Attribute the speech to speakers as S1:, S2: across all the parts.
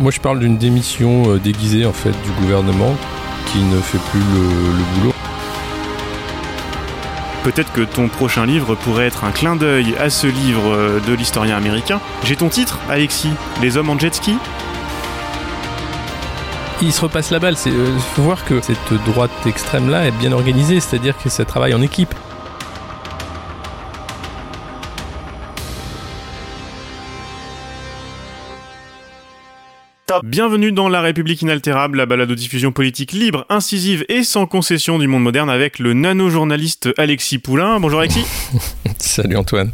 S1: Moi, je parle d'une démission euh, déguisée en fait du gouvernement qui ne fait plus le, boulot.
S2: Peut-être que ton prochain livre pourrait être un clin d'œil à ce livre euh, de l'historien américain. J'ai ton titre, Alexis Les hommes en jet ski
S1: il se repasse la balle. Il faut voir que cette droite extrême-là est bien organisée, c'est-à-dire que ça travaille en équipe.
S2: Bienvenue dans La République inaltérable, la balade de diffusion politique libre, incisive et sans concession du monde moderne avec le nano-journaliste Alexis Poulain. Bonjour Alexis.
S1: Salut Antoine.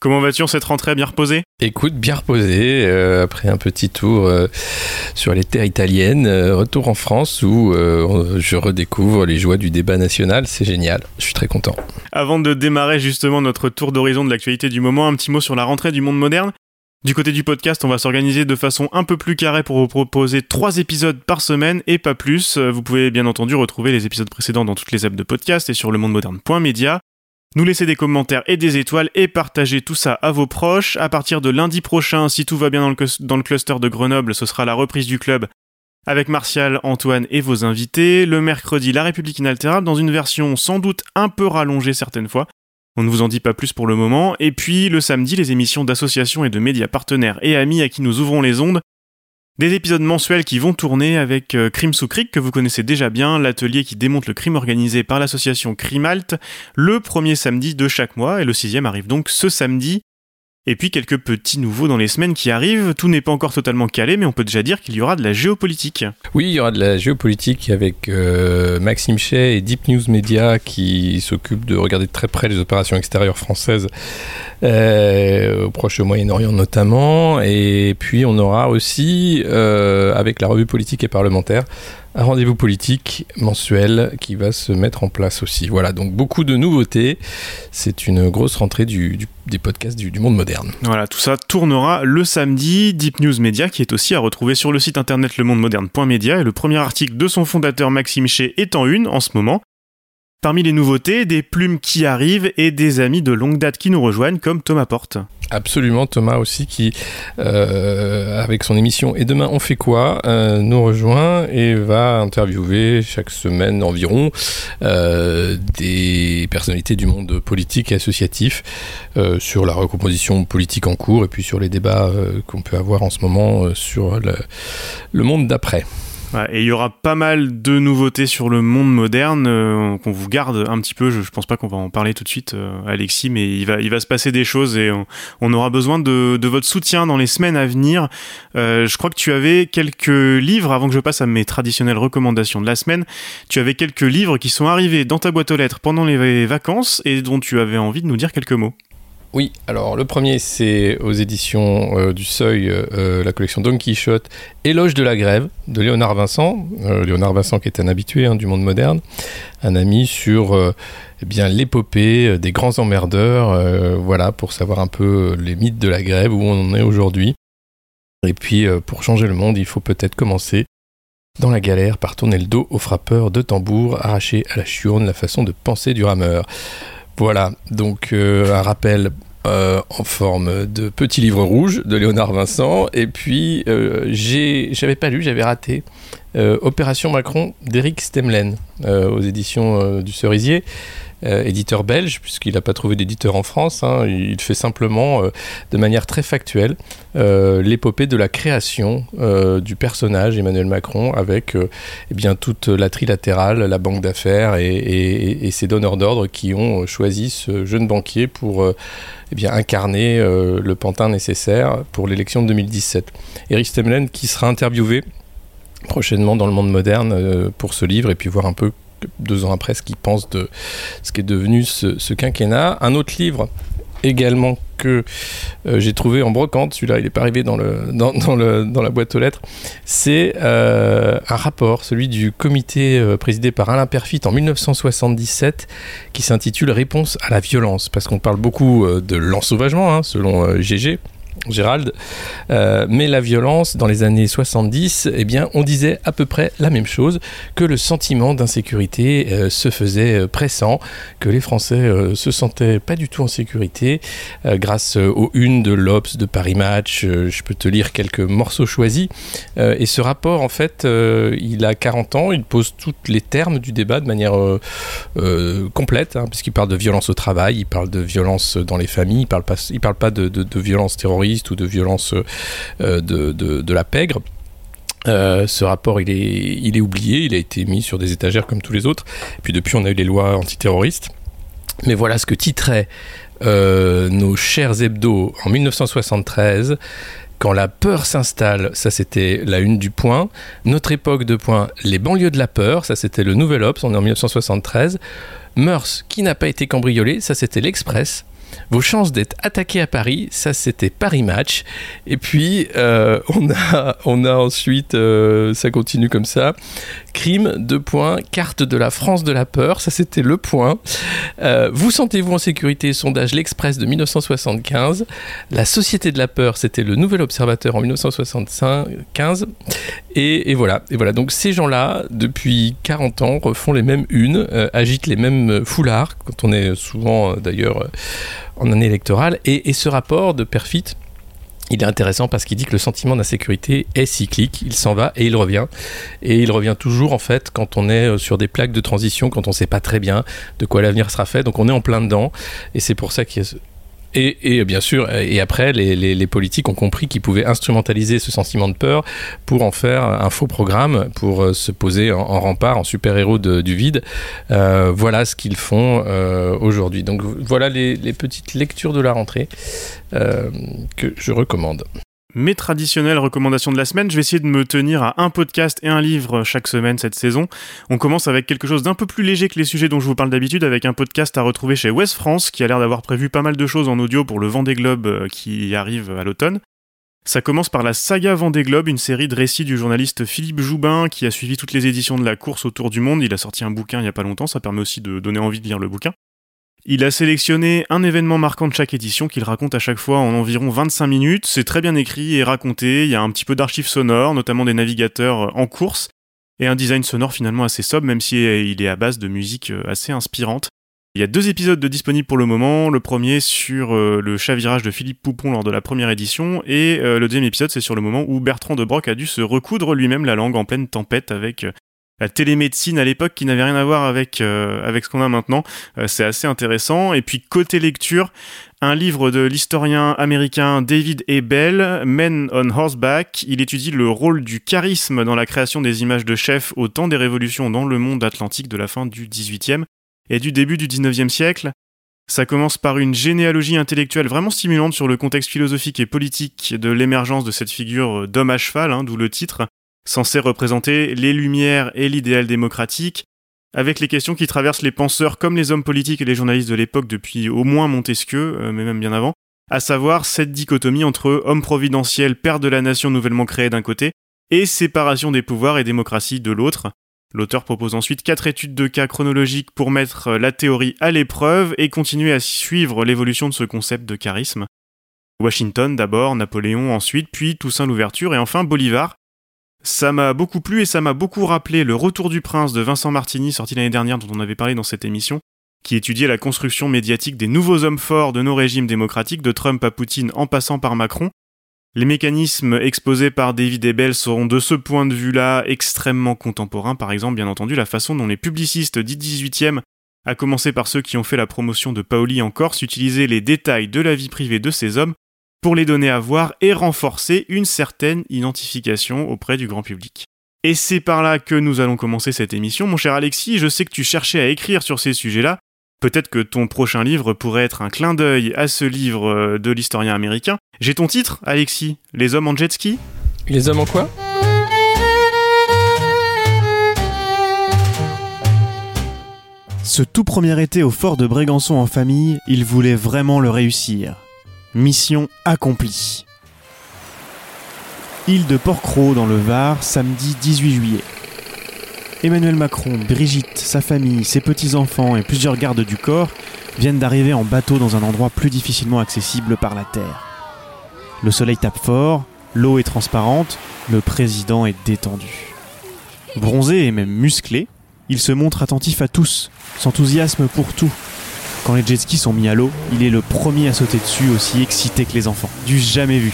S2: Comment vas-tu en cette rentrée bien reposée?
S1: Écoute, bien reposé, euh, après un petit tour euh, sur les terres italiennes, euh, retour en France où je redécouvre les joies du débat national, c'est génial, je suis très content.
S2: Avant de démarrer justement notre tour d'horizon de l'actualité du moment, un petit mot sur la rentrée du monde moderne. Du côté du podcast, on va s'organiser de façon un peu plus carrée pour vous proposer trois épisodes par semaine et pas plus. Vous pouvez bien entendu retrouver les épisodes précédents dans toutes les apps de podcast et sur le monde moderne.media. Nous laisser des commentaires et des étoiles et partager tout ça à vos proches. À partir de lundi prochain, si tout va bien dans le cluster de Grenoble, ce sera la reprise du club avec Martial, Antoine et vos invités. Le mercredi, La République inaltérable dans une version sans doute un peu rallongée certaines fois. On ne vous en dit pas plus pour le moment. Et puis le samedi, les émissions d'associations et de médias partenaires et amis à qui nous ouvrons les ondes. Des épisodes mensuels qui vont tourner avec euh, Crime sous que vous connaissez déjà bien, l'atelier qui démonte le crime organisé par l'association Crimalt, le premier samedi de chaque mois, et le sixième arrive donc ce samedi. Et puis quelques petits nouveaux dans les semaines qui arrivent. Tout n'est pas encore totalement calé, mais on peut déjà dire qu'il y aura de la géopolitique.
S1: Oui, il y aura de la géopolitique avec euh, Maxime Chay et Deep News Media qui s'occupent de regarder de très près les opérations extérieures françaises euh, au Proche Moyen-Orient notamment. Et puis on aura aussi, euh, avec la revue politique et parlementaire, un rendez-vous politique mensuel qui va se mettre en place aussi. Voilà, donc beaucoup de nouveautés. C'est une grosse rentrée des podcasts du, monde moderne.
S2: Voilà, tout ça tournera le samedi. Deep News Media, qui est aussi à retrouver sur le site internet lemondemoderne.media, et le premier article de son fondateur Maxime Ché est en une en ce moment. Parmi les nouveautés, des plumes qui arrivent et des amis de longue date qui nous rejoignent, comme Thomas Porte.
S1: Absolument, Thomas aussi, qui, euh, avec son émission Et demain on fait quoi, euh, nous rejoint et va interviewer chaque semaine environ euh, des personnalités du monde politique et associatif sur la recomposition politique en cours et puis sur les débats qu'on peut avoir en ce moment sur le monde d'après
S2: et il y aura pas mal de nouveautés sur le monde moderne euh, qu'on vous garde un petit peu. Je, pense pas qu'on va en parler tout de suite, euh, Alexis, mais il va, il va se passer des choses et on, aura besoin de, de, votre soutien dans les semaines à venir. Euh, je crois que tu avais quelques livres, avant que je passe à mes traditionnelles recommandations de la semaine, tu avais quelques livres qui sont arrivés dans ta boîte aux lettres pendant les vacances et dont tu avais envie de nous dire quelques mots.
S1: Oui, alors le premier c'est aux éditions euh, du Seuil, euh, la collection Don Quichotte, Éloge de la grève de Léonard Vincent. Euh, Léonard Vincent qui est un habitué hein, du monde moderne, un ami sur eh l'épopée des grands emmerdeurs, voilà, pour savoir un peu les mythes de la grève, où on en est aujourd'hui. Et puis pour changer le monde, il faut peut-être commencer dans la galère par tourner le dos aux frappeurs de tambour, arracher à la chiourne la façon de penser du rameur. Voilà, donc un rappel euh, en forme de petit livre rouge de Léonard Vincent. Et puis, euh, j'avais pas lu, j'avais raté euh, Opération Macron d'Éric Stemlen aux éditions du Cerisier. éditeur belge, puisqu'il n'a pas trouvé d'éditeur en France. Hein. il fait simplement, de manière très factuelle, l'épopée de la création du personnage Emmanuel Macron avec eh bien, toute la trilatérale, la banque d'affaires et, ses donneurs d'ordre qui ont choisi ce jeune banquier pour eh bien, incarner euh, le pantin nécessaire pour l'élection de 2017. Eric Stemlen qui sera interviewé prochainement dans le monde moderne euh, pour ce livre et puis voir un peu deux ans après ce qu'il pense de ce qui est devenu ce, ce quinquennat. Un autre livre également que euh, j'ai trouvé en brocante, celui-là il n'est pas arrivé dans, le, dans, le, dans, la boîte aux lettres, c'est euh, un rapport, celui du comité présidé par Alain Perfit en 1977, qui s'intitule Réponse à la violence, parce qu'on parle beaucoup de l'ensauvagement, hein, selon GG, Gérald. Euh, mais la violence, dans les années 70, eh bien, on disait à peu près la même chose, que le sentiment d'insécurité euh, se faisait euh, pressant, que les Français se sentaient pas du tout en sécurité, grâce aux unes de l'Obs, de Paris Match, je peux te lire quelques morceaux choisis. et ce rapport, en fait, il a 40 ans, il pose tous les termes du débat de manière complète, hein, puisqu'il parle de violence au travail, il parle de violence dans les familles, il parle pas, il parle pas de, violence terroriste, ou de violence euh, de, de, la pègre. Euh, ce rapport, il est, il est oublié, il a été mis sur des étagères comme tous les autres. Et puis depuis, on a eu les lois antiterroristes. Mais voilà ce que titrait euh, nos chers hebdos en 1973. Quand la peur s'installe, ça c'était la une du point. Notre époque de point, les banlieues de la peur, ça c'était le Nouvel Ops, on est en 1973. Meurs qui n'a pas été cambriolé, ça c'était l'Express vos chances d'être attaqué à Paris, ça c'était Paris Match. Et puis euh, on, a, on a ensuite, euh, ça continue comme ça, crime, deux points, carte de la France de la peur, ça c'était le point. Euh, vous sentez-vous en sécurité? Sondage L'Express de 1975. La Société de la peur, c'était le Nouvel Observateur en 1975. Et, voilà. Et voilà. Donc ces gens-là, depuis 40 ans, refont les mêmes unes, agitent les mêmes foulards, quand on est souvent d'ailleurs en année électorale. Et, ce rapport de Perfit, il est intéressant parce qu'il dit que le sentiment d'insécurité est cyclique, il s'en va et il revient. Et il revient toujours en fait quand on est euh, sur des plaques de transition, quand on ne sait pas très bien de quoi l'avenir sera fait. Donc on est en plein dedans. Et c'est pour ça qu'il y a et, bien sûr, et après, les, politiques ont compris qu'ils pouvaient instrumentaliser ce sentiment de peur pour en faire un faux programme, pour euh, se poser en, rempart, en super-héros du vide. Euh, voilà ce qu'ils font euh, aujourd'hui. Donc voilà les, petites lectures de la rentrée que je recommande
S2: mes traditionnelles recommandations de la semaine. Je vais essayer de me tenir à un podcast et un livre chaque semaine cette saison. On commence avec quelque chose d'un peu plus léger que les sujets dont je vous parle d'habitude, avec un podcast à retrouver chez West France, qui a l'air d'avoir prévu pas mal de choses en audio pour le Vendée Globe euh, qui arrive à l'automne. Ça commence par la saga Vendée Globe, une série de récits du journaliste Philippe Joubin qui a suivi toutes les éditions de la course autour du monde. Il a sorti un bouquin il y a pas longtemps, ça permet aussi de donner envie de lire le bouquin. Il a sélectionné un événement marquant de chaque édition qu'il raconte à chaque fois en environ 25 minutes. C'est très bien écrit et raconté. Il y a un petit peu d'archives sonores, notamment des navigateurs en course, et un design sonore finalement assez sobre, même si il est à base de musique assez inspirante. Il y a deux épisodes de disponibles pour le moment. Le premier sur euh, le chavirage de Philippe Poupon lors de la première édition, et euh, le deuxième épisode c'est sur le moment où Bertrand de Broc a dû se recoudre lui-même la langue en pleine tempête avec euh, la télémédecine à l'époque qui n'avait rien à voir avec, euh, avec ce qu'on a maintenant. Euh, c'est assez intéressant. Et puis côté lecture, un livre de l'historien américain David. Bell, Men on Horseback. Il étudie le rôle du charisme dans la création des images de chefs au temps des révolutions dans le monde atlantique de la fin du XVIIIe et du début du XIXe siècle. Ça commence par une généalogie intellectuelle vraiment stimulante sur le contexte philosophique et politique de l'émergence de cette figure d'homme à cheval, hein, d'où le titre, censé représenter les Lumières et l'idéal démocratique, avec les questions qui traversent les penseurs comme les hommes politiques et les journalistes de l'époque depuis au moins Montesquieu, euh, mais même bien avant, à savoir cette dichotomie entre homme providentiel, père de la nation nouvellement créée d'un côté, et séparation des pouvoirs et démocratie de l'autre. L'auteur propose ensuite quatre études de cas chronologiques pour mettre la théorie à l'épreuve et continuer à suivre l'évolution de ce concept de charisme. Washington d'abord, Napoléon ensuite, puis Toussaint l'ouverture et enfin Bolivar, ça m'a beaucoup plu et ça m'a beaucoup rappelé Le Retour du Prince de Vincent Martini, sorti l'année dernière, dont on avait parlé dans cette émission, qui étudiait la construction médiatique des nouveaux hommes forts de nos régimes démocratiques, de Trump à Poutine en passant par Macron. Les mécanismes exposés par David Ebel seront de ce point de vue-là extrêmement contemporains, par exemple, bien entendu, la façon dont les publicistes dits 18e, à commencer par ceux qui ont fait la promotion de Paoli en Corse, utilisaient les détails de la vie privée de ces hommes pour les donner à voir et renforcer une certaine identification auprès du grand public. Et c'est par là que nous allons commencer cette émission. Mon cher Alexis, je sais que tu cherchais à écrire sur ces sujets-là. Peut-être que ton prochain livre pourrait être un clin d'œil à ce livre euh, de l'historien américain. J'ai ton titre, Alexis Les hommes en jet ski
S1: Les hommes en quoi?
S3: Ce tout premier été au fort de Brégançon en famille, il voulait vraiment le réussir. Mission accomplie. Île de Porquerolles dans le Var, samedi 18 juillet. Emmanuel Macron, Brigitte, sa famille, ses petits-enfants et plusieurs gardes du corps viennent d'arriver en bateau dans un endroit plus difficilement accessible par la terre. Le soleil tape fort, l'eau est transparente, le président est détendu. Bronzé et même musclé, il se montre attentif à tous, s'enthousiasme pour tout. Quand les jet skis sont mis à l'eau, il est le premier à sauter dessus, aussi excité que les enfants. Du jamais vu.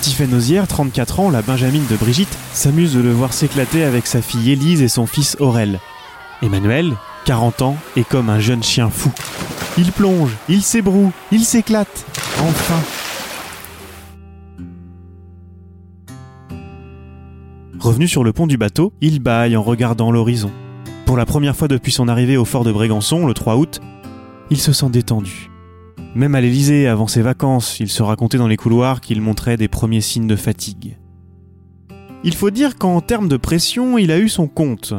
S3: Tiffany Ozière, 34 ans, la Benjamine de Brigitte, s'amuse de le voir s'éclater avec sa fille Élise et son fils Aurel. Emmanuel, 40 ans, est comme un jeune chien fou. Il plonge, il s'ébroue, il s'éclate. Enfin. Revenu sur le pont du bateau, il bâille en regardant l'horizon. Pour la première fois depuis son arrivée au fort de Brégançon, le 3 août, il se sent détendu. Même à l'Élysée, avant ses vacances, il se racontait dans les couloirs qu'il montrait des premiers signes de fatigue. Il faut dire qu'en termes de pression, il a eu son compte.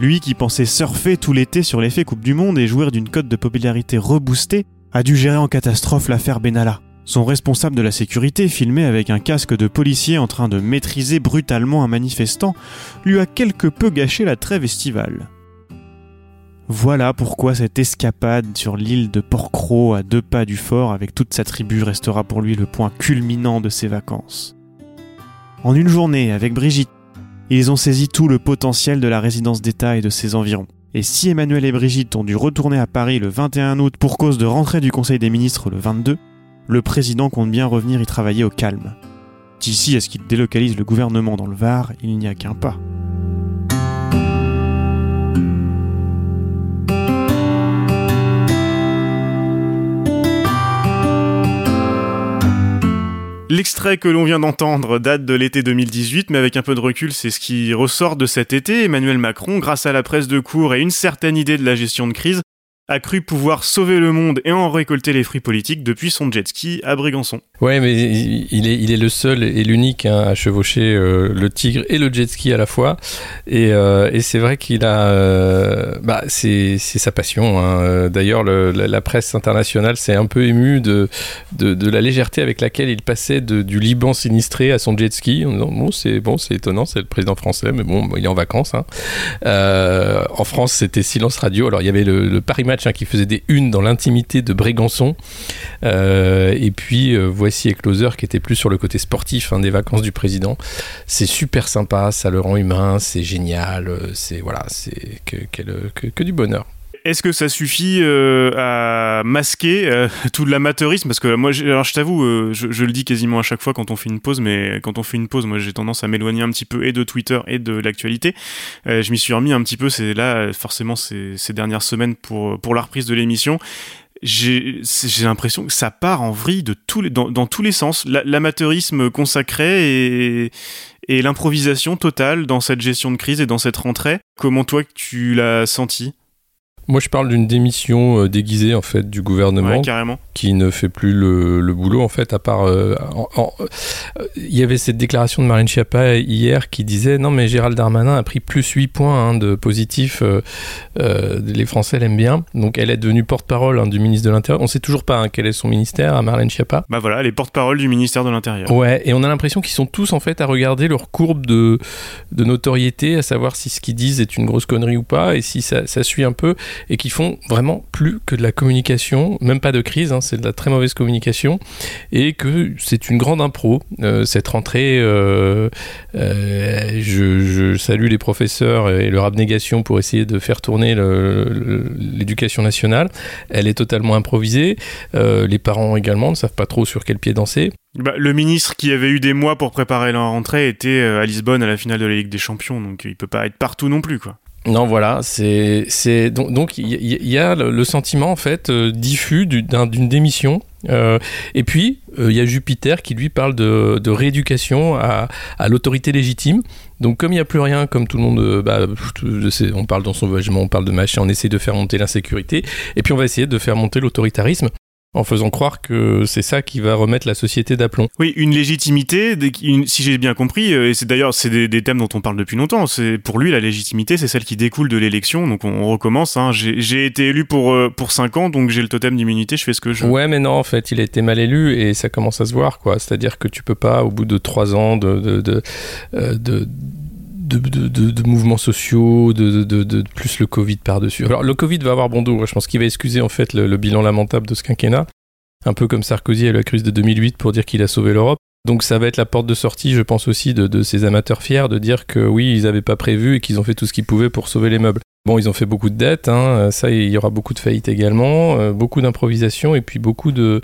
S3: Lui qui pensait surfer tout l'été sur l'effet Coupe du Monde et jouir d'une cote de popularité reboostée, a dû gérer en catastrophe l'affaire Benalla. Son responsable de la sécurité, filmé avec un casque de policier en train de maîtriser brutalement un manifestant, lui a quelque peu gâché la trêve estivale. Voilà pourquoi cette escapade sur l'île de Porcro à deux pas du fort avec toute sa tribu restera pour lui le point culminant de ses vacances. En une journée, avec Brigitte, ils ont saisi tout le potentiel de la résidence d'État et de ses environs. Et si Emmanuel et Brigitte ont dû retourner à Paris le 21 août pour cause de rentrée du Conseil des ministres le 22, le président compte bien revenir y travailler au calme. D'ici à ce qu'il délocalise le gouvernement dans le Var, il n'y a qu'un pas.
S2: L'extrait que l'on vient d'entendre date de l'été 2018, mais avec un peu de recul, c'est ce qui ressort de cet été. Emmanuel Macron, grâce à la presse de cours et une certaine idée de la gestion de crise, a cru pouvoir sauver le monde et en récolter les fruits politiques depuis son jet ski à Brégançon.
S1: Ouais, mais il est, il est le seul et l'unique hein, à chevaucher euh, le tigre et le jet ski à la fois. Et, euh, c'est vrai qu'il a. Euh, bah, c'est sa passion. Hein. D'ailleurs, la, presse internationale s'est un peu émue de, de, la légèreté avec laquelle il passait du Liban sinistré à son jet ski. En disant, bon, c'est étonnant, c'est le président français, mais bon, il est en vacances. Hein. en France, c'était silence radio. Alors, il y avait le, le Paris Match hein, qui faisait des unes dans l'intimité de Brégançon. et puis, voici voici Closer qui était plus sur le côté sportif hein, des vacances du président. C'est super sympa, ça le rend humain, c'est génial, euh, c'est voilà, c'est que, du bonheur.
S2: Est-ce que ça suffit euh, à masquer euh, tout l'amateurisme? Parce que moi, alors je t'avoue, je, je, le dis quasiment à chaque fois quand on fait une pause, mais quand on fait une pause, moi j'ai tendance à m'éloigner un petit peu et de Twitter et de l'actualité. je m'y suis remis un petit peu, c'est là forcément ces, ces, dernières semaines pour, pour la reprise de l'émission j'ai l'impression que ça part en vrille de tous les, dans, dans tous les sens. L'amateurisme consacré et, et l'improvisation totale dans cette gestion de crise et dans cette rentrée. Comment toi tu l'as senti?
S1: Moi, je parle d'une démission euh, déguisée en fait du gouvernement, qui ne fait plus le, le, boulot en fait. À part, euh, euh, il y avait cette déclaration de Marine Schiappa hier qui disait non mais Gérald Darmanin a pris plus 8 points hein, de positif. les Français l'aiment bien, donc elle est devenue porte-parole hein, du ministre de l'Intérieur. On sait toujours pas hein, quel est son ministère à Marlène Schiappa.
S2: Bah voilà, les porte-parole du ministère de l'Intérieur.
S1: Ouais, et on a l'impression qu'ils sont tous en fait à regarder leur courbe de, de notoriété, à savoir si ce qu'ils disent est une grosse connerie ou pas, et si ça, ça suit un peu et qui font vraiment plus que de la communication, même pas de crise, hein, c'est de la très mauvaise communication, et que c'est une grande impro. Euh, cette rentrée, euh, euh, je, salue les professeurs et leur abnégation pour essayer de faire tourner l'éducation nationale. Elle est totalement improvisée. les parents également ne savent pas trop sur quel pied danser.
S2: Bah, le ministre qui avait eu des mois pour préparer la rentrée était à Lisbonne à la finale de la Ligue des Champions, donc il peut pas être partout non plus, quoi.
S1: Non, voilà, c'est c'est donc il y, a le sentiment en fait euh, diffus d'une démission. Euh, et puis euh, il y a Jupiter qui lui parle de, rééducation à, l'autorité légitime. Donc comme il n'y a plus rien, comme tout le monde, bah, on parle d'ensauvagement, on parle de machin, on essaie de faire monter l'insécurité, et puis on va essayer de faire monter l'autoritarisme en faisant croire que c'est ça qui va remettre la société d'aplomb.
S2: Oui, une légitimité, si j'ai bien compris, euh, et c'est d'ailleurs c'est des, thèmes dont on parle depuis longtemps. C'est pour lui la légitimité, c'est celle qui découle de l'élection. Donc on, recommence. Hein. J'ai été élu pour euh, pour cinq ans, donc j'ai le totem d'immunité. Je fais ce que je. veux.
S1: Ouais, mais non, en fait, il a été mal élu et ça commence à se voir, quoi. C'est-à-dire que tu peux pas, au bout de trois ans de, de, de, euh, de de, mouvements sociaux, de, plus le Covid par-dessus. Alors le Covid va avoir bon dos, je pense qu'il va excuser en fait le, bilan lamentable de ce quinquennat, un peu comme Sarkozy à la crise de 2008 pour dire qu'il a sauvé l'Europe. Donc ça va être la porte de sortie, je pense aussi, de, ces amateurs fiers de dire que oui, ils n'avaient pas prévu et qu'ils ont fait tout ce qu'ils pouvaient pour sauver les meubles. Bon, ils ont fait beaucoup de dettes, hein, ça, il y aura beaucoup de faillites également, euh, beaucoup d'improvisation et puis beaucoup de,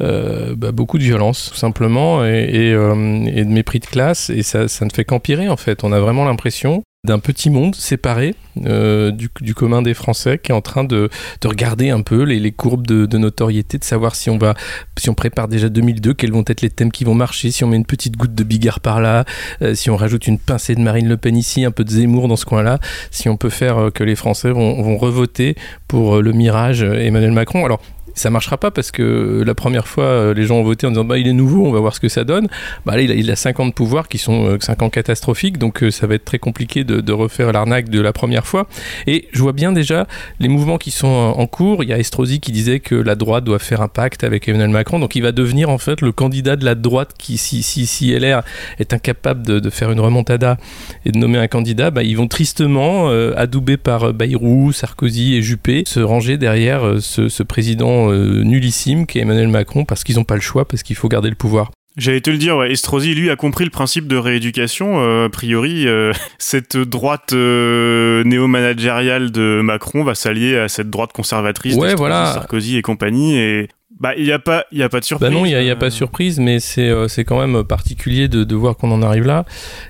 S1: euh, bah, beaucoup de violence, tout simplement, et, euh, de mépris de classe, et ça, ça ne fait qu'empirer, en fait. On a vraiment l'impression d'un petit monde séparé euh, du, commun des Français qui est en train de, de regarder un peu les, les courbes de, notoriété, de savoir si on va, si on prépare déjà 2002, quels vont être les thèmes qui vont marcher, si on met une petite goutte de Bigard par là, euh, si on rajoute une pincée de Marine Le Pen ici, un peu de Zemmour dans ce coin-là, si on peut faire euh, que les Français vont, vont revoter pour le mirage Emmanuel Macron. Alors ça marchera pas parce que la première fois, euh, les gens ont voté en disant bah il est nouveau, on va voir ce que ça donne. Bah il a, il a 50 pouvoirs qui sont 5 euh, ans catastrophiques, donc euh, ça va être très compliqué de, de refaire l'arnaque de la première fois. Et je vois bien déjà les mouvements qui sont en cours. Il y a Estrosi qui disait que la droite doit faire un pacte avec Emmanuel Macron, donc il va devenir en fait le candidat de la droite qui, si, si, LR est incapable de, de faire une remontada et de nommer un candidat, bah, ils vont tristement, adoubés par Bayrou, Sarkozy et Juppé, se ranger derrière ce président euh, nullissime qu'est Emmanuel Macron parce qu'ils n'ont pas le choix, parce qu'il faut garder le pouvoir.
S2: J'allais te le dire, ouais. Estrosi, lui, a compris le principe de rééducation. Euh, a priori, euh, cette droite néo-managériale de Macron va s'allier à cette droite conservatrice
S1: de
S2: Sarkozy et compagnie. Et bah, il n'y a, pas, y a pas de surprise.
S1: Bah non, il n'y a, a, pas de surprise, mais c'est euh, quand même particulier de, de voir qu'on en arrive là.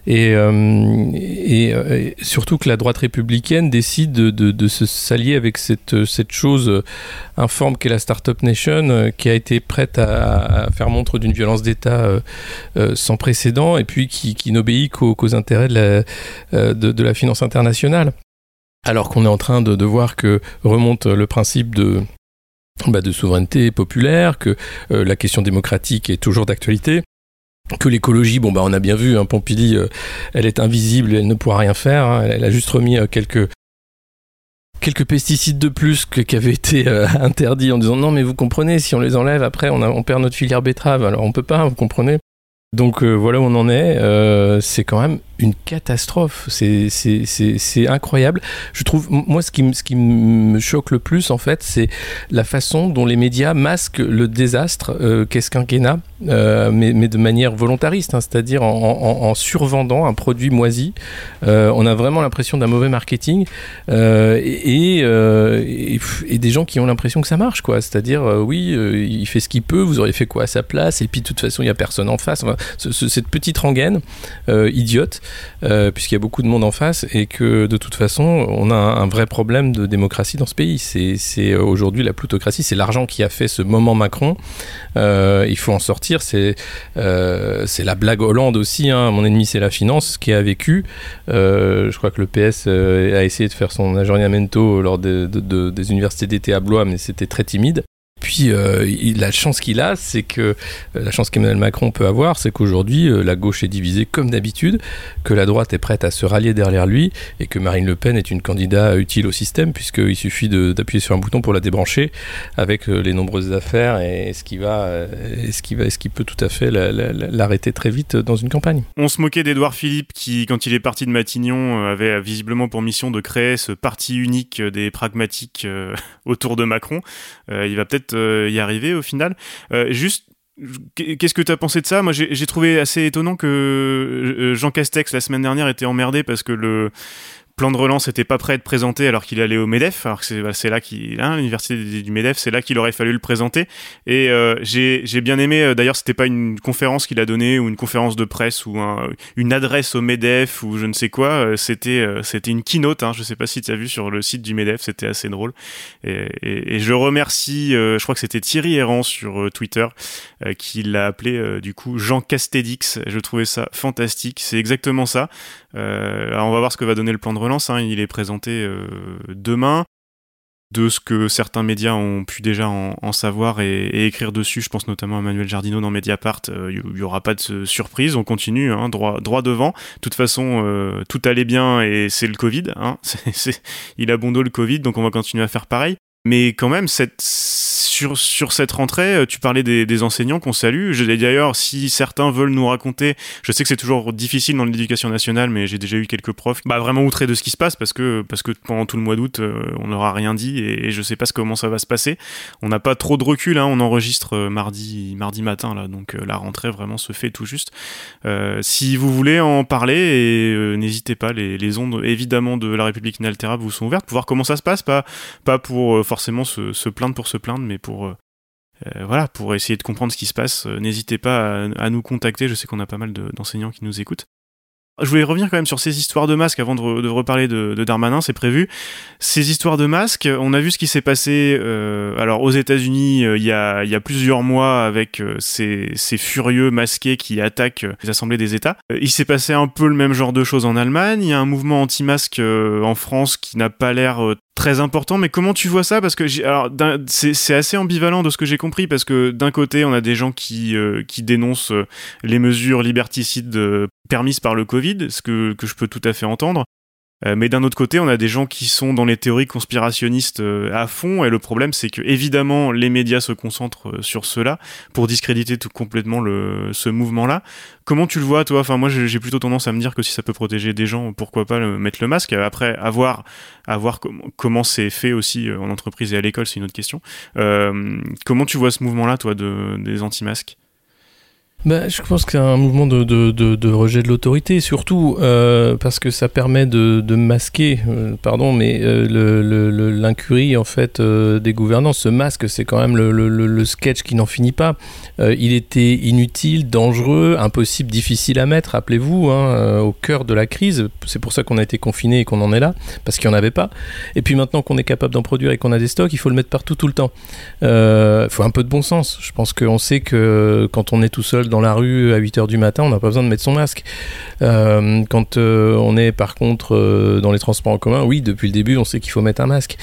S1: Et, euh, et, euh, surtout que la droite républicaine décide de, de, de se s'allier avec cette, cette chose informe qu'est la Startup Nation, qui a été prête à, à faire montre d'une violence d'État sans précédent, et puis qui, qui n'obéit qu'aux intérêts de la, de, de la finance internationale. Alors qu'on est en train de, de voir que remonte le principe de bah, de souveraineté populaire, que euh, la question démocratique est toujours d'actualité que l'écologie, bon bah on a bien vu, hein, Pompili, euh, elle est invisible, elle ne pourra rien faire. Hein, elle, a juste remis euh, quelques quelques pesticides de plus qui avaient été interdits en disant non mais vous comprenez, si on les enlève après on, on perd notre filière betterave. Alors on peut pas, vous comprenez. Donc voilà où on en est. c'est quand même une catastrophe. C'est incroyable. Je trouve, moi, ce qui, ce qui me choque le plus, en fait, c'est la façon dont les médias masquent le désastre euh, qu'est ce quinquennat, euh, mais, mais, de manière volontariste, hein, c'est-à-dire en, en, en, survendant un produit moisi. Euh, on a vraiment l'impression d'un mauvais marketing euh, et, des gens qui ont l'impression que ça marche, quoi. C'est-à-dire, oui, il fait ce qu'il peut, vous auriez fait quoi à sa place, et puis de toute façon, il n'y a personne en face. Cette petite rengaine idiote puisqu'il y a beaucoup de monde en face et que de toute façon, on a un, vrai problème de démocratie dans ce pays. C'est aujourd'hui la plutocratie, c'est l'argent qui a fait ce moment Macron. Il faut en sortir. C'est euh, la blague Hollande aussi. Hein. Mon ennemi, c'est la finance, qui a vécu. Euh, je crois que le PS euh, a essayé de faire son aggiornamento lors de, de, de, des universités d'été à Blois, mais c'était très timide. Puis euh, la chance qu'il a, c'est que euh, la chance qu'Emmanuel Macron peut avoir, c'est qu'aujourd'hui euh, la gauche est divisée comme d'habitude, que la droite est prête à se rallier derrière lui et que Marine Le Pen est une candidate utile au système puisqu'il suffit d'appuyer sur un bouton pour la débrancher avec les nombreuses affaires et ce qui va, ce qui va, ce qui peut tout à fait l'arrêter très vite dans une campagne.
S2: On se moquait d'Edouard Philippe qui, quand il est parti de Matignon, avait visiblement pour mission de créer ce parti unique des pragmatiques autour de Macron. il va peut-être y arriver au final. Euh, juste Qu'est-ce que tu as pensé de ça? Moi, j'ai trouvé assez étonnant que euh, Jean Castex, la semaine dernière, était emmerdé parce que le, plan de relance n'était pas prêt à être présenté alors qu'il allait au MEDEF. Alors que c'est là qu'il, hein, l'université du MEDEF, c'est là qu'il aurait fallu le présenter. Et euh, j'ai bien aimé. Euh, d'ailleurs, c'était pas une conférence qu'il a donnée ou une conférence de presse ou un, une adresse au MEDEF ou je ne sais quoi. Euh, c'était euh, c'était une keynote. Hein, je sais pas si tu as vu sur le site du MEDEF. C'était assez drôle. Et, et, et je remercie. je crois que c'était Thierry Errant sur Twitter qui l'a appelé du coup Jean Castédix. Je trouvais ça fantastique. C'est exactement ça. alors on va voir ce que va donner le plan de relance Hein, il est présenté euh, demain. De ce que certains médias ont pu déjà en, savoir et, écrire dessus, je pense notamment à Manuel Jardino dans Mediapart, euh, il n'y aura pas de surprise, on continue, hein, droit, droit devant. De toute façon, euh, tout allait bien et c'est le Covid. Hein, il a bon dos le Covid, donc on va continuer à faire pareil. Mais quand même, cette sur, cette rentrée, tu parlais des, enseignants qu'on salue. D'ailleurs, si certains veulent nous raconter, je sais que c'est toujours difficile dans l'éducation nationale, mais j'ai déjà eu quelques profs bah, vraiment outrés de ce qui se passe parce que, pendant tout le mois d'août, on n'aura rien dit et, je sais pas comment ça va se passer. On n'a pas trop de recul, hein, on enregistre mardi, mardi matin, donc la rentrée vraiment se fait tout juste. si vous voulez en parler, et n'hésitez pas, les, ondes évidemment de la République inaltérable vous sont ouvertes pour voir comment ça se passe, pas, pour euh, forcément se, plaindre pour se plaindre, mais pour, euh, euh, voilà, pour essayer de comprendre ce qui se passe. N'hésitez pas à, nous contacter, je sais qu'on a pas mal d'enseignants qui nous écoutent. Je voulais revenir quand même sur ces histoires de masques avant de, reparler de, Darmanin, c'est prévu. Ces histoires de masques, on a vu ce qui s'est passé euh, alors aux États-Unis euh, il y, a, plusieurs mois avec euh, ces, ces, furieux masqués qui attaquent les assemblées des États. il s'est passé un peu le même genre de choses en Allemagne. Il y a un mouvement anti-masque en France qui n'a pas l'air très important. Mais comment tu vois ça? Parce que alors c'est assez ambivalent de ce que j'ai compris parce que d'un côté on a des gens qui qui dénoncent les mesures liberticides permises par le Covid, ce que, que je peux tout à fait entendre. Euh, mais d'un autre côté, on a des gens qui sont dans les théories conspirationnistes euh, à fond, et le problème, c'est que évidemment, les médias se concentrent euh, sur cela pour discréditer tout complètement le, ce mouvement-là. Comment tu le vois, toi? Enfin, moi, j'ai plutôt tendance à me dire que si ça peut protéger des gens, pourquoi pas mettre le masque? Après, à voir, comment c'est fait aussi en entreprise et à l'école, c'est une autre question. comment tu vois ce mouvement-là, toi, de, des anti-masques?
S1: Bah, je pense y a un mouvement de, de, de, rejet de l'autorité, surtout euh, parce que ça permet de, masquer, euh, pardon, mais euh, l'incurie en fait des gouvernants. Ce masque, c'est quand même le, sketch qui n'en finit pas. il était inutile, dangereux, impossible, difficile à mettre. Rappelez-vous, hein, au cœur de la crise, c'est pour ça qu'on a été confiné et qu'on en est là, parce qu'il n'y en avait pas. Et puis maintenant qu'on est capable d'en produire et qu'on a des stocks, il faut le mettre partout tout le temps. Il faut un peu de bon sens. Je pense qu'on sait que quand on est tout seul dans la rue à 8h du matin, on n'a pas besoin de mettre son masque. Euh, quand euh, on est par contre euh, dans les transports en commun, oui, depuis le début, on sait qu'il faut mettre un masque.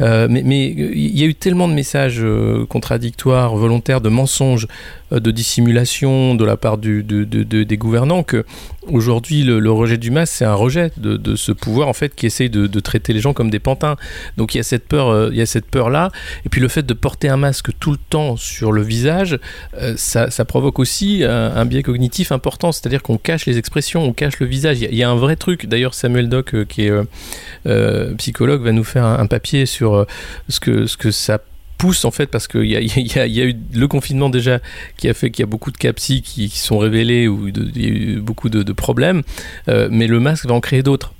S1: mais il y a eu tellement de messages contradictoires, volontaires, de mensonges, de dissimulation de la part du, des gouvernants que aujourd'hui le, rejet du masque c'est un rejet de, ce pouvoir en fait qui essaye de, traiter les gens comme des pantins donc il y a cette peur il y a cette peur là et puis le fait de porter un masque tout le temps sur le visage ça, ça provoque aussi un, biais cognitif important, c'est-à-dire qu'on cache les expressions, on cache le visage. Il y, a un vrai truc. D'ailleurs, Samuel Doc, euh, qui est euh, euh, psychologue, va nous faire un, papier sur ce que, ce que ça pousse en fait parce qu'il y, a, eu le confinement déjà qui a fait qu'il y a beaucoup de cas psy qui, sont révélés ou il y a eu beaucoup de, de problèmes, mais le masque va en créer d'autres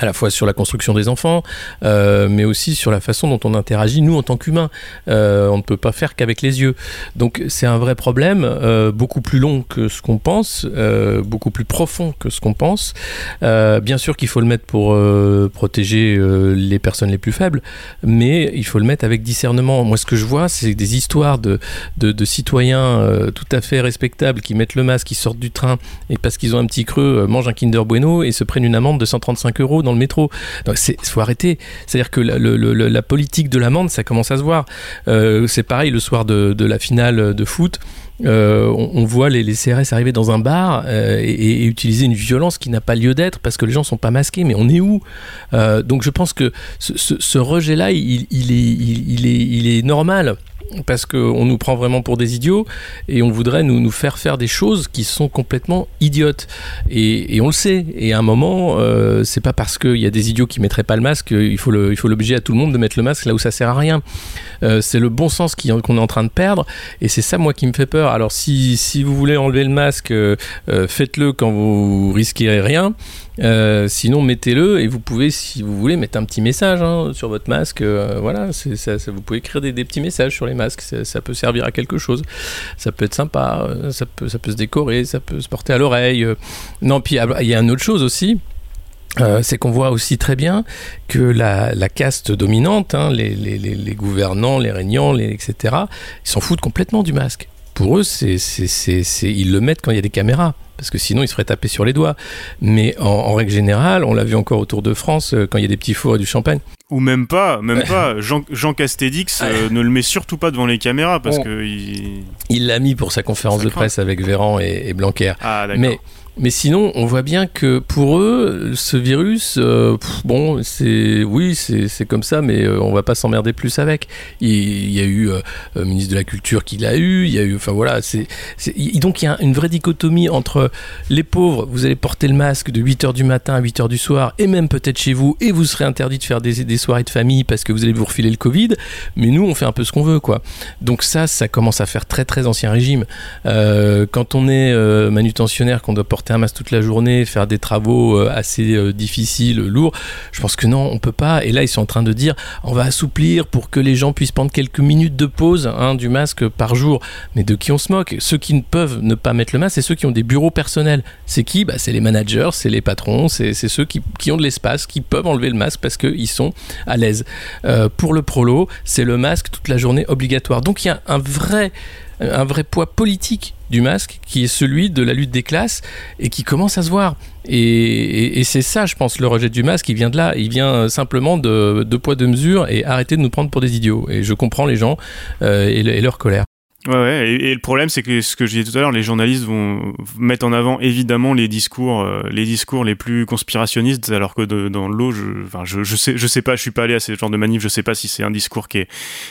S1: à la fois sur la construction des enfants, euh, mais aussi sur la façon dont on interagit, nous, en tant qu'humains. Euh, on ne peut pas faire qu'avec les yeux. Donc c'est un vrai problème, euh, beaucoup plus long que ce qu'on pense, beaucoup plus profond que ce qu'on pense. bien sûr qu'il faut le mettre pour protéger les personnes les plus faibles, mais il faut le mettre avec discernement. Moi, ce que je vois, c'est des histoires de, de, citoyens tout à fait respectables qui mettent le masque, qui sortent du train, et parce qu'ils ont un petit creux, mangent un Kinder Bueno et se prennent une amende de 135 euros le métro. Il faut arrêter. C'est-à-dire que la, politique de l'amende, ça commence à se voir. Euh, c'est pareil le soir de, la finale de foot. Euh, on, voit les, CRS arriver dans un bar euh, et, utiliser une violence qui n'a pas lieu d'être parce que les gens sont pas masqués. Mais on est où? Donc je pense que ce, rejet-là, il est normal parce qu'on nous prend vraiment pour des idiots et on voudrait nous, nous faire faire des choses qui sont complètement idiotes. Et, on le sait. Et à un moment, euh, c'est pas parce qu'il y a des idiots qui mettraient pas le masque qu'il faut l'obliger à tout le monde de mettre le masque là où ça sert à rien. Euh, c'est le bon sens qu'on est en train de perdre et c'est ça moi qui me fait peur. Alors si, si vous voulez enlever le masque, euh, faites-le quand vous risquerez rien. Euh, sinon, mettez-le et vous pouvez, si vous voulez, mettre un petit message hein, sur votre masque. Euh, voilà, vous pouvez écrire des, petits messages sur les masques. Ça, peut servir à quelque chose. Ça peut être sympa. Euh, ça peut, se décorer. Ça peut se porter à l'oreille. Non, puis il y a une autre chose aussi. c'est qu'on voit aussi très bien que la, caste dominante, hein, les, gouvernants, les régnants, etc., ils s'en foutent complètement du masque. Pour eux, ils le mettent quand il y a des caméras parce que sinon il se ferait taper sur les doigts. Mais en, règle générale, on l'a vu encore autour de France, euh, quand il y a des petits fours et du champagne.
S2: Ou même pas, même pas. Jean, Jean Castédix euh, ne le met surtout pas devant les caméras parce que
S1: il l'a mis pour sa conférence de presse avec Véran et, Blanquer.
S2: Ah,
S1: mais Mais sinon, on voit bien que pour eux, ce virus, euh, bon, c'est oui, c'est comme ça, mais euh, on va pas s'emmerder plus avec. Il, y a eu le ministre de la Culture qui l'a eu, il y a eu, enfin voilà, donc il y a une vraie dichotomie entre les pauvres, vous allez porter le masque de 8h du matin à 8h du soir, et même peut-être chez vous, et vous serez interdit de faire des, des soirées de famille parce que vous allez vous refiler le Covid, mais nous, on fait un peu ce qu'on veut, quoi. Donc ça, ça commence à faire très très ancien régime. quand on est manutentionnaire, qu'on doit porter un masque toute la journée, faire des travaux euh, assez euh, difficiles, lourds. Je pense que non, on peut pas. Et là, ils sont en train de dire, on va assouplir pour que les gens puissent prendre quelques minutes de pause hein, du masque par jour. Mais de qui on se moque? Ceux qui ne peuvent ne pas mettre le masque, c'est ceux qui ont des bureaux personnels. C'est qui? Bah, C'est les managers, c'est les patrons, c'est ceux qui, ont de l'espace, qui peuvent enlever le masque parce qu'ils sont à l'aise. Euh, pour le prolo, c'est le masque toute la journée obligatoire. Donc il y a un vrai un vrai poids politique du masque qui est celui de la lutte des classes et qui commence à se voir. Et, c'est ça, je pense, le rejet du masque, il vient de là. Il vient simplement de, de poids, de mesure et arrêter de nous prendre pour des idiots. Et je comprends les gens euh, et leur colère.
S2: Ouais, ouais. Et, le problème, c'est que ce que je disais tout à l'heure, les journalistes vont mettre en avant évidemment les discours, euh, les discours les plus conspirationnistes, alors que dans l'eau, je, enfin, je, je, sais, je sais pas, je suis pas allé à ce genre de manif, je sais pas si c'est un discours qui est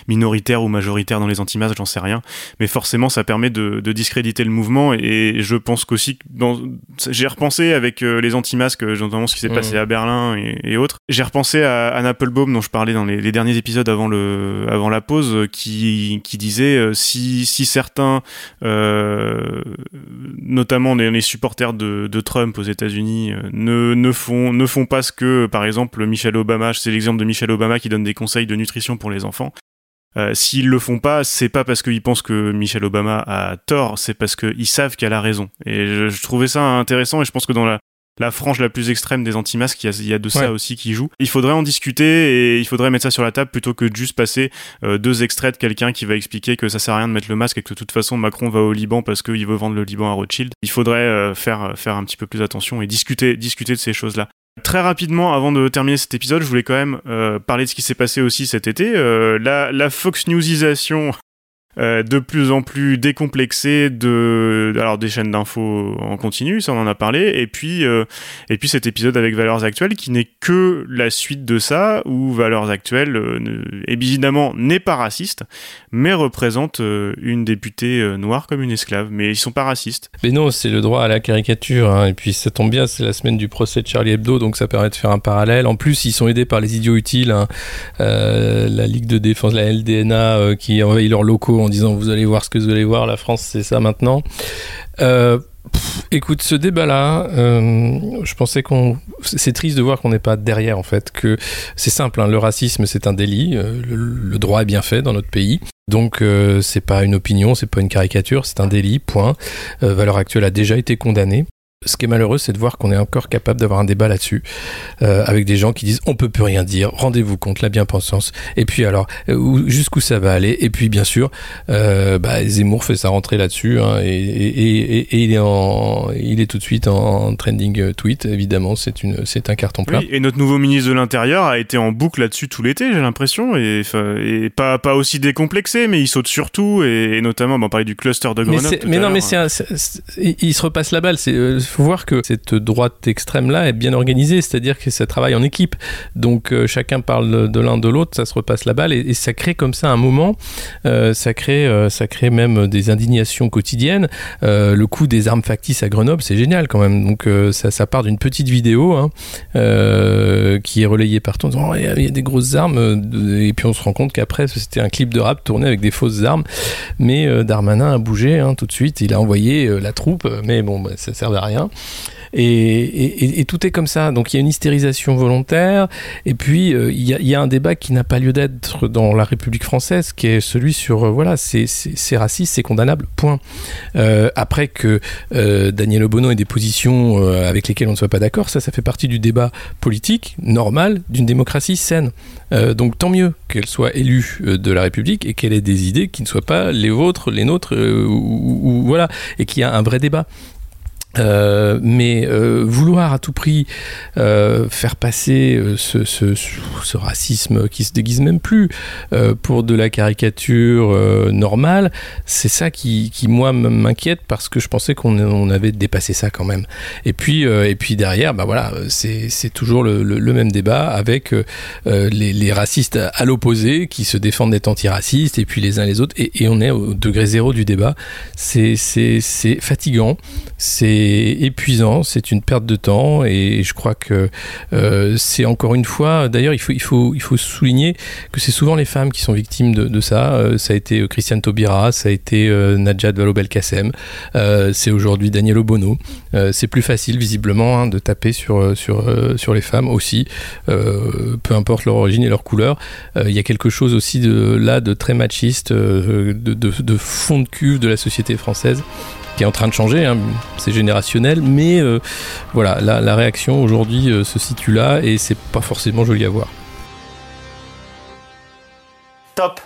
S2: minoritaire ou majoritaire dans les anti-masques, j'en sais rien. Mais forcément, ça permet de, de discréditer le mouvement. Et, je pense qu'aussi, dans, j'ai repensé avec euh, les anti-masques, euh, notamment ce qui s'est passé mmh. à Berlin et, autres. J'ai repensé à Anna Applebaum dont je parlais dans les, les, derniers épisodes avant le, avant la pause, qui, qui disait si si, certains, euh, notamment les, supporters de, Trump aux États-Unis, euh, ne, font, ne font pas ce que, par exemple, Michel Obama, c'est l'exemple de Michel Obama qui donne des conseils de nutrition pour les enfants. Euh, S'ils le font pas, c'est pas parce qu'ils pensent que Michel Obama a tort, c'est parce qu'ils savent qu'elle a raison. Et je, trouvais ça intéressant et je pense que dans la, la frange la plus extrême des anti-masques, il y, a de ça aussi qui joue. Il faudrait en discuter et il faudrait mettre ça sur la table plutôt que de juste passer euh, deux extraits de quelqu'un qui va expliquer que ça sert à rien de mettre le masque et que de toute façon Macron va au Liban parce qu'il veut vendre le Liban à Rothschild. Il faudrait euh, faire, faire un petit peu plus attention et discuter, discuter de ces choses-là. Très rapidement, avant de terminer cet épisode, je voulais quand même euh, parler de ce qui s'est passé aussi cet été. la, la Fox Newsisation euh, de plus en plus décomplexé de alors des chaînes d'infos en continu ça on en a parlé et puis euh, et puis cet épisode avec Valeurs Actuelles qui n'est que la suite de ça où Valeurs Actuelles euh, évidemment n'est pas raciste mais représente une députée noire comme une esclave mais ils sont pas racistes
S1: mais non c'est le droit à la caricature hein. et puis ça tombe bien c'est la semaine du procès de Charlie Hebdo donc ça permet de faire un parallèle en plus ils sont aidés par les idiots utiles hein. la Ligue de défense la LDNA qui envahit leurs locaux en en disant vous allez voir ce que vous allez voir, la France c'est ça maintenant. Euh, écoute, ce débat-là, euh, je pensais qu'on. C'est triste de voir qu'on n'est pas derrière, en fait, que c'est simple, hein, le racisme c'est un délit, euh, le, droit est bien fait dans notre pays. Donc c'est pas une opinion, c'est pas une caricature, c'est un délit, point. Valeur actuelle a déjà été condamnée. Ce qui est malheureux, c'est de voir qu'on est encore capable d'avoir un débat là-dessus, euh, avec des gens qui disent on peut plus rien dire, rendez-vous compte, la bien-pensance. Et puis alors, euh, jusqu'où ça va aller? Et puis bien sûr, euh, bah, Zemmour fait sa rentrée là-dessus, hein, et, et, et, il, est en, il est tout de suite en trending tweet, évidemment, c'est, une, c'est un carton plein.
S2: et notre nouveau ministre de l'Intérieur a été en boucle là-dessus tout l'été, j'ai l'impression, et, et pas, pas aussi décomplexé, mais il saute surtout, et, notamment, on parlait du cluster de Grenoble.
S1: Mais, non, mais c'est, il se repasse la balle, c'est faut voir que cette droite extrême-là est bien organisée, c'est-à-dire que ça travaille en équipe. Donc euh, chacun parle de l'un de l'autre, ça se repasse la balle et, ça crée comme ça un moment, euh, ça, crée, euh, ça crée même des indignations quotidiennes. le coup des armes factices à Grenoble, c'est génial quand même. Donc ça, part d'une petite vidéo hein, qui est relayée partout en disant oh, il y, a des grosses armes et puis on se rend compte qu'après c'était un clip de rap tourné avec des fausses armes. Mais Darmanin a bougé hein, tout de suite, il a envoyé la troupe, mais bon, bah, ça servait à rien. Et, tout est comme ça. Donc il y a une hystérisation volontaire, et puis euh, il, y a, un débat qui n'a pas lieu d'être dans la République française, qui est celui sur, euh, voilà, c'est raciste, c'est condamnable, point. Euh, après que Daniel Obono ait des positions avec lesquelles on ne soit pas d'accord, ça, ça fait partie du débat politique normal d'une démocratie saine. donc tant mieux qu'elle soit élue de la République et qu'elle ait des idées qui ne soient pas les vôtres, les nôtres, ou, voilà, et qu'il y a un vrai débat. Euh, mais euh, vouloir à tout prix euh, faire passer ce, racisme qui se déguise même plus pour de la caricature normale, c'est ça qui, moi m'inquiète parce que je pensais qu'on on avait dépassé ça quand même. Et puis et puis derrière, bah voilà, c'est toujours le, même débat avec les, les, racistes à l'opposé qui se défendent d'être antiracistes et puis les uns les autres et, et on est au degré zéro du débat. C'est fatigant, c'est épuisant, c'est une perte de temps et je crois que euh, c'est encore une fois, d'ailleurs il faut, souligner que c'est souvent les femmes qui sont victimes de, ça. Euh, ça a été Christiane Taubira, ça a été euh, Najat Vallaud-Belkacem, euh, c'est aujourd'hui Daniel Obono. Euh, c'est plus facile visiblement hein, de taper sur, les femmes aussi, peu importe leur origine et leur couleur. Il y a quelque chose aussi de, là de très machiste, de fond de cuve de la société française est en train de changer, hein, c'est générationnel, mais euh, voilà, la, la réaction aujourd'hui euh, se situe là et c'est pas forcément joli à voir.
S4: Top